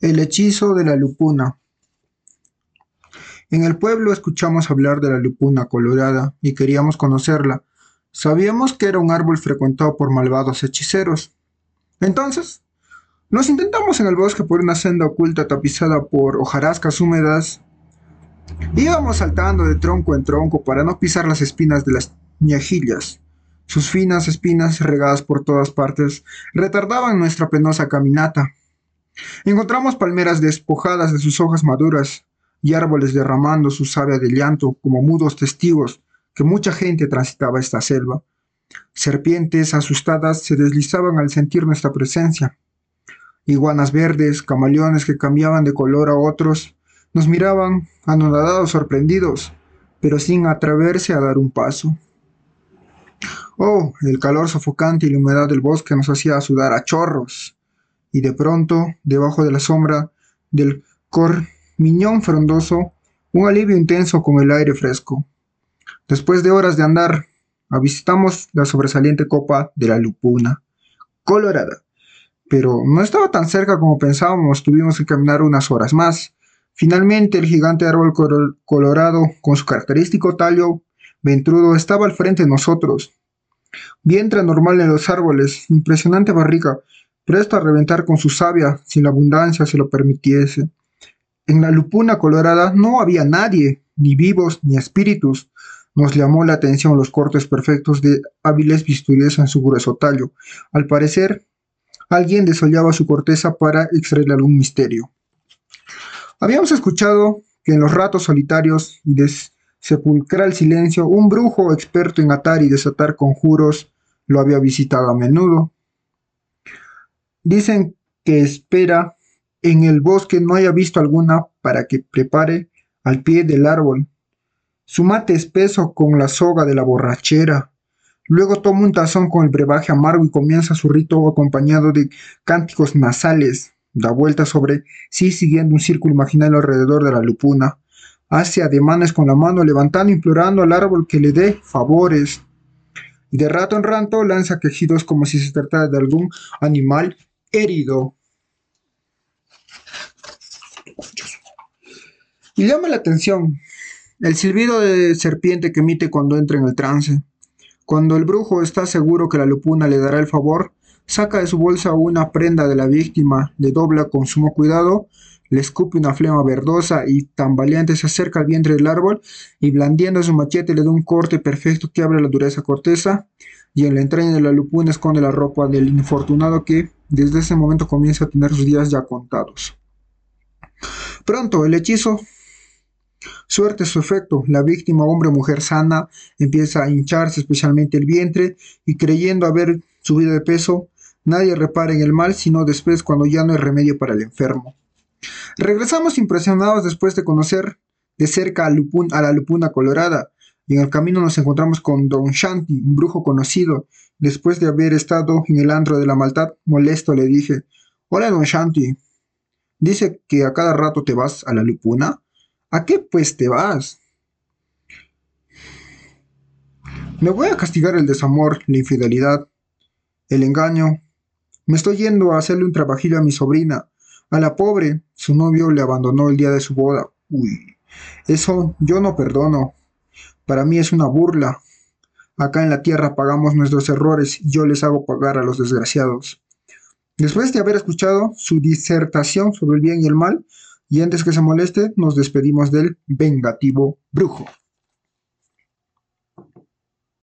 El hechizo de la lupuna. En el pueblo escuchamos hablar de la lupuna colorada y queríamos conocerla. Sabíamos que era un árbol frecuentado por malvados hechiceros. Entonces, nos intentamos en el bosque por una senda oculta tapizada por hojarascas húmedas. Íbamos saltando de tronco en tronco para no pisar las espinas de las ñajillas. Sus finas espinas regadas por todas partes retardaban nuestra penosa caminata. Encontramos palmeras despojadas de sus hojas maduras y árboles derramando su savia de llanto como mudos testigos que mucha gente transitaba esta selva. Serpientes asustadas se deslizaban al sentir nuestra presencia. Iguanas verdes, camaleones que cambiaban de color a otros, nos miraban anonadados, sorprendidos, pero sin atreverse a dar un paso. Oh, el calor sofocante y la humedad del bosque nos hacía sudar a chorros y de pronto, debajo de la sombra del cormiñón frondoso, un alivio intenso con el aire fresco. Después de horas de andar, avistamos la sobresaliente copa de la lupuna, colorada. Pero no estaba tan cerca como pensábamos, tuvimos que caminar unas horas más. Finalmente el gigante árbol colorado, con su característico tallo ventrudo, estaba al frente de nosotros. Vientre normal en los árboles, impresionante barriga, presto a reventar con su savia si la abundancia se lo permitiese. En la lupuna colorada no había nadie, ni vivos ni espíritus. Nos llamó la atención los cortes perfectos de hábiles bisturíes en su grueso tallo. Al parecer, alguien desollaba su corteza para extraer algún misterio. Habíamos escuchado que en los ratos solitarios y de sepulcral silencio, un brujo experto en atar y desatar conjuros lo había visitado a menudo. Dicen que espera en el bosque no haya visto alguna para que prepare al pie del árbol. Su mate espeso con la soga de la borrachera. Luego toma un tazón con el brebaje amargo y comienza su rito acompañado de cánticos nasales. Da vuelta sobre sí siguiendo un círculo imaginario alrededor de la lupuna. Hace ademanes con la mano levantando implorando al árbol que le dé favores. Y de rato en rato lanza quejidos como si se tratara de algún animal herido. Y llama la atención el silbido de serpiente que emite cuando entra en el trance. Cuando el brujo está seguro que la lupuna le dará el favor, saca de su bolsa una prenda de la víctima, le dobla con sumo cuidado, le escupe una flema verdosa y tambaleante se acerca al vientre del árbol y blandiendo su machete le da un corte perfecto que abre la dureza corteza y en la entraña de la lupuna esconde la ropa del infortunado que desde ese momento comienza a tener sus días ya contados. Pronto el hechizo suerte su efecto. La víctima, hombre o mujer sana, empieza a hincharse especialmente el vientre y creyendo haber subido de peso, nadie repara en el mal sino después cuando ya no hay remedio para el enfermo. Regresamos impresionados después de conocer de cerca a, a la lupuna colorada, y en el camino nos encontramos con Don Shanti, un brujo conocido. Después de haber estado en el antro de la maldad, molesto le dije, Hola Don Shanti, dice que a cada rato te vas a la lupuna. ¿A qué pues te vas? Me voy a castigar el desamor, la infidelidad, el engaño. Me estoy yendo a hacerle un trabajillo a mi sobrina. A la pobre, su novio le abandonó el día de su boda. Uy, eso yo no perdono. Para mí es una burla. Acá en la tierra pagamos nuestros errores y yo les hago pagar a los desgraciados. Después de haber escuchado su disertación sobre el bien y el mal, y antes que se moleste, nos despedimos del vengativo brujo.